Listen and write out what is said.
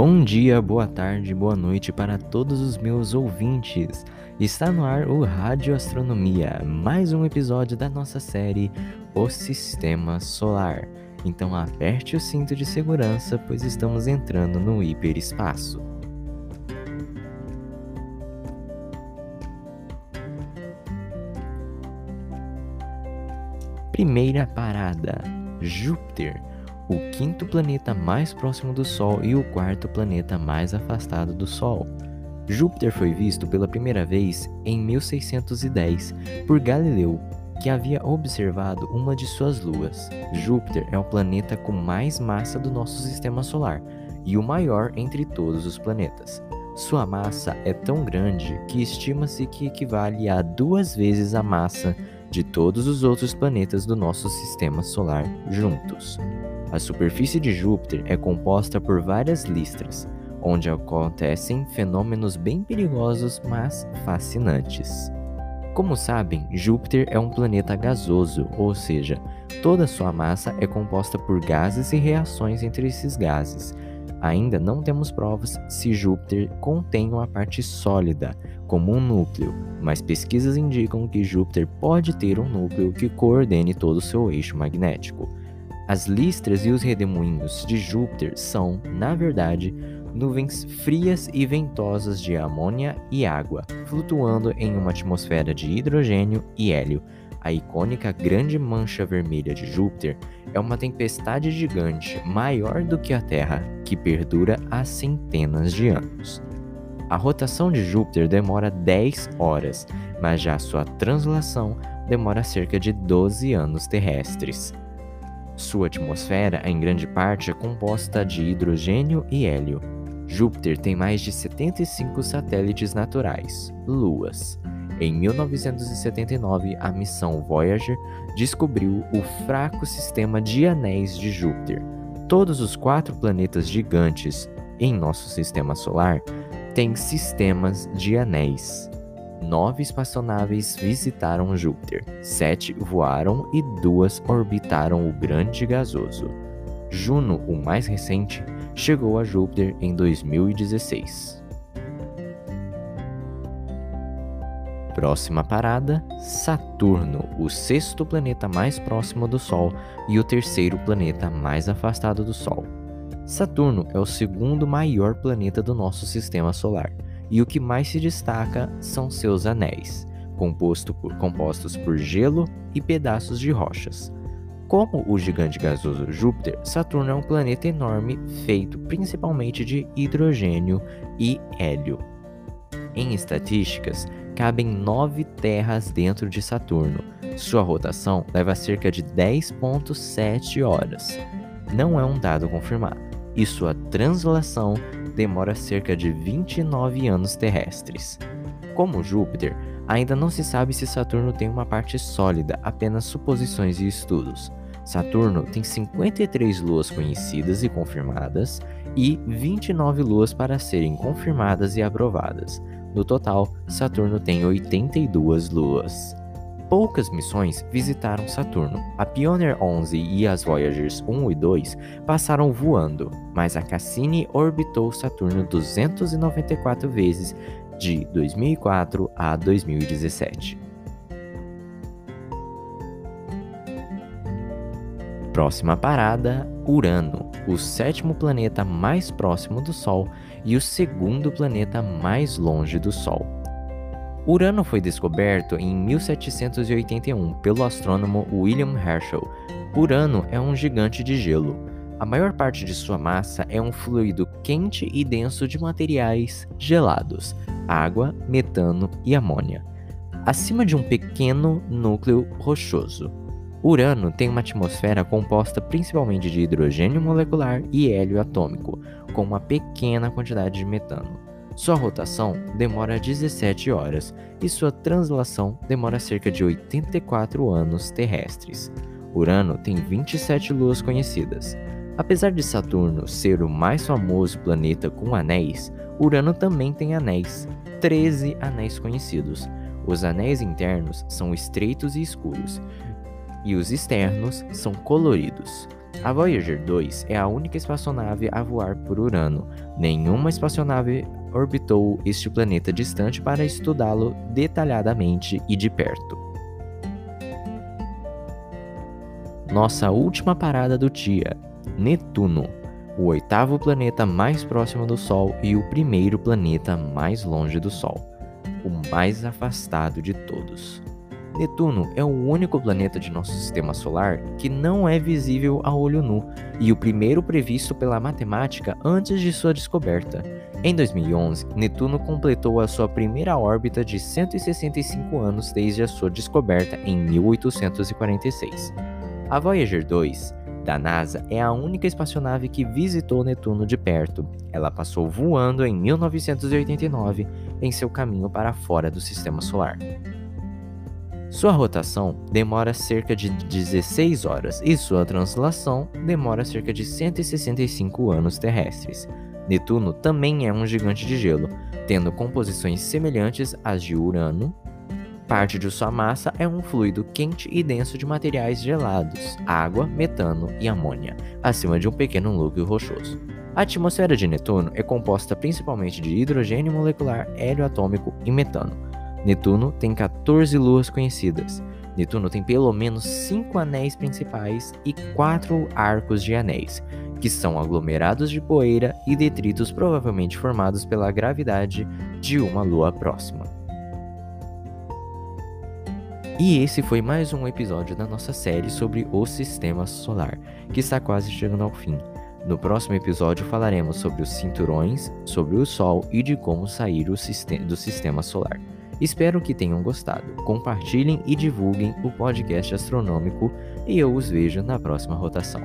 Bom dia, boa tarde, boa noite para todos os meus ouvintes. Está no ar o Rádio Astronomia, mais um episódio da nossa série O Sistema Solar. Então aperte o cinto de segurança, pois estamos entrando no hiperespaço. Primeira parada: Júpiter o quinto planeta mais próximo do Sol e o quarto planeta mais afastado do Sol. Júpiter foi visto pela primeira vez em 1610 por Galileu, que havia observado uma de suas luas. Júpiter é o planeta com mais massa do nosso sistema solar e o maior entre todos os planetas. Sua massa é tão grande que estima-se que equivale a duas vezes a massa de todos os outros planetas do nosso sistema solar juntos. A superfície de Júpiter é composta por várias listras, onde acontecem fenômenos bem perigosos, mas fascinantes. Como sabem, Júpiter é um planeta gasoso, ou seja, toda sua massa é composta por gases e reações entre esses gases. Ainda não temos provas se Júpiter contém uma parte sólida, como um núcleo, mas pesquisas indicam que Júpiter pode ter um núcleo que coordene todo o seu eixo magnético. As listras e os redemoinhos de Júpiter são, na verdade, nuvens frias e ventosas de amônia e água, flutuando em uma atmosfera de hidrogênio e hélio. A icônica Grande Mancha Vermelha de Júpiter é uma tempestade gigante maior do que a Terra, que perdura há centenas de anos. A rotação de Júpiter demora 10 horas, mas já sua translação demora cerca de 12 anos terrestres. Sua atmosfera, em grande parte, é composta de hidrogênio e hélio. Júpiter tem mais de 75 satélites naturais, luas. Em 1979, a missão Voyager descobriu o fraco sistema de anéis de Júpiter. Todos os quatro planetas gigantes em nosso sistema solar têm sistemas de anéis nove espaçonaves visitaram Júpiter, sete voaram e duas orbitaram o grande gasoso. Juno, o mais recente, chegou a Júpiter em 2016. Próxima parada: Saturno, o sexto planeta mais próximo do Sol e o terceiro planeta mais afastado do Sol. Saturno é o segundo maior planeta do nosso sistema solar e o que mais se destaca são seus anéis, composto por, compostos por gelo e pedaços de rochas. Como o gigante gasoso Júpiter, Saturno é um planeta enorme feito principalmente de hidrogênio e hélio. Em estatísticas, cabem nove terras dentro de Saturno. Sua rotação leva cerca de 10,7 horas. Não é um dado confirmado, e sua translação demora cerca de 29 anos terrestres. Como Júpiter, ainda não se sabe se Saturno tem uma parte sólida, apenas suposições e estudos. Saturno tem 53 luas conhecidas e confirmadas e 29 luas para serem confirmadas e aprovadas. No total, Saturno tem 82 luas. Poucas missões visitaram Saturno. A Pioneer 11 e as Voyagers 1 e 2 passaram voando, mas a Cassini orbitou Saturno 294 vezes de 2004 a 2017. Próxima parada: Urano, o sétimo planeta mais próximo do Sol e o segundo planeta mais longe do Sol. Urano foi descoberto em 1781 pelo astrônomo William Herschel. Urano é um gigante de gelo. A maior parte de sua massa é um fluido quente e denso de materiais gelados, água, metano e amônia, acima de um pequeno núcleo rochoso. Urano tem uma atmosfera composta principalmente de hidrogênio molecular e hélio atômico, com uma pequena quantidade de metano. Sua rotação demora 17 horas e sua translação demora cerca de 84 anos terrestres. Urano tem 27 luas conhecidas. Apesar de Saturno ser o mais famoso planeta com anéis, Urano também tem anéis, 13 anéis conhecidos. Os anéis internos são estreitos e escuros, e os externos são coloridos. A Voyager 2 é a única espaçonave a voar por Urano. Nenhuma espaçonave orbitou este planeta distante para estudá-lo detalhadamente e de perto. Nossa última parada do dia, Netuno, o oitavo planeta mais próximo do Sol e o primeiro planeta mais longe do Sol, o mais afastado de todos. Netuno é o único planeta de nosso sistema solar que não é visível a olho nu e o primeiro previsto pela matemática antes de sua descoberta. Em 2011, Netuno completou a sua primeira órbita de 165 anos desde a sua descoberta em 1846. A Voyager 2 da NASA é a única espaçonave que visitou Netuno de perto. Ela passou voando em 1989 em seu caminho para fora do sistema solar. Sua rotação demora cerca de 16 horas e sua translação demora cerca de 165 anos terrestres. Netuno também é um gigante de gelo, tendo composições semelhantes às de Urano. Parte de sua massa é um fluido quente e denso de materiais gelados, água, metano e amônia, acima de um pequeno núcleo rochoso. A atmosfera de Netuno é composta principalmente de hidrogênio molecular, hélio atômico e metano. Netuno tem 14 luas conhecidas. Netuno tem pelo menos 5 anéis principais e 4 arcos de anéis, que são aglomerados de poeira e detritos provavelmente formados pela gravidade de uma lua próxima. E esse foi mais um episódio da nossa série sobre o Sistema Solar, que está quase chegando ao fim. No próximo episódio falaremos sobre os cinturões, sobre o Sol e de como sair do sistema solar. Espero que tenham gostado. Compartilhem e divulguem o podcast astronômico e eu os vejo na próxima rotação.